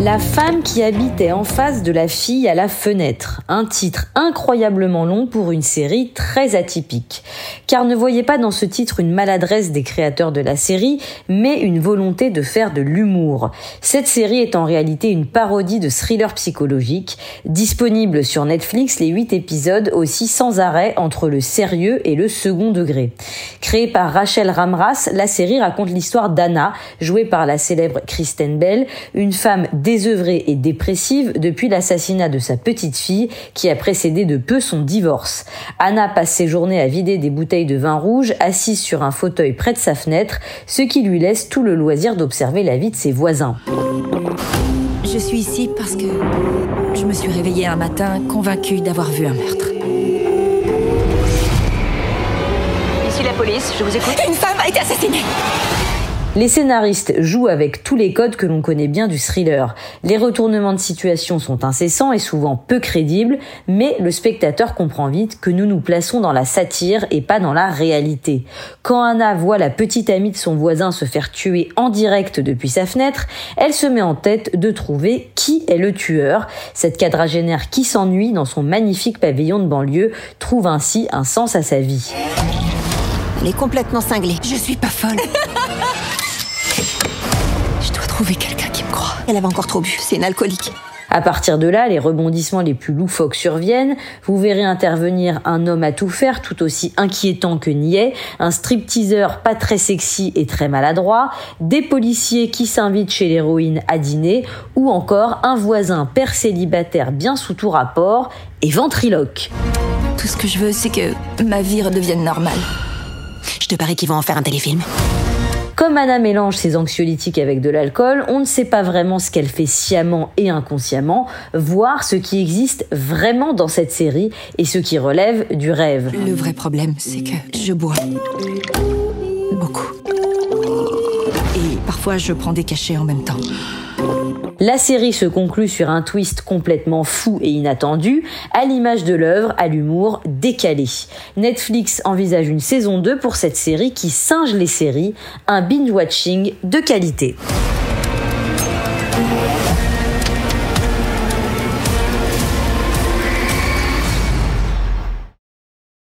La femme qui habitait en face de la fille à la fenêtre. Un titre incroyablement long pour une série très atypique. Car ne voyez pas dans ce titre une maladresse des créateurs de la série, mais une volonté de faire de l'humour. Cette série est en réalité une parodie de thriller psychologique, disponible sur Netflix les 8 épisodes aussi sans arrêt entre le sérieux et le second degré. Créée par Rachel Ramras, la série raconte l'histoire d'Anna, jouée par la célèbre Kristen Bell, une femme désœuvrée et dépressive depuis l'assassinat de sa petite fille qui a précédé de peu son divorce. Anna passe ses journées à vider des bouteilles de vin rouge assise sur un fauteuil près de sa fenêtre, ce qui lui laisse tout le loisir d'observer la vie de ses voisins. Je suis ici parce que je me suis réveillée un matin convaincue d'avoir vu un meurtre. Ici la police, je vous écoute. Une femme a été assassinée les scénaristes jouent avec tous les codes que l'on connaît bien du thriller. Les retournements de situation sont incessants et souvent peu crédibles, mais le spectateur comprend vite que nous nous plaçons dans la satire et pas dans la réalité. Quand Anna voit la petite amie de son voisin se faire tuer en direct depuis sa fenêtre, elle se met en tête de trouver qui est le tueur. Cette quadragénaire qui s'ennuie dans son magnifique pavillon de banlieue trouve ainsi un sens à sa vie. Elle est complètement cinglée. Je suis pas folle. trouver quelqu'un qui me croit. Elle avait encore trop bu, c'est une alcoolique. À partir de là, les rebondissements les plus loufoques surviennent. Vous verrez intervenir un homme à tout faire, tout aussi inquiétant que niais, un stripteaseur pas très sexy et très maladroit, des policiers qui s'invitent chez l'héroïne à dîner, ou encore un voisin père célibataire bien sous tout rapport et ventriloque. Tout ce que je veux, c'est que ma vie redevienne normale. Je te parie qu'ils vont en faire un téléfilm. Comme Anna mélange ses anxiolytiques avec de l'alcool, on ne sait pas vraiment ce qu'elle fait sciemment et inconsciemment, voire ce qui existe vraiment dans cette série et ce qui relève du rêve. Le vrai problème, c'est que je bois beaucoup. Et parfois, je prends des cachets en même temps. La série se conclut sur un twist complètement fou et inattendu, à l'image de l'œuvre, à l'humour décalé. Netflix envisage une saison 2 pour cette série qui singe les séries, un binge-watching de qualité.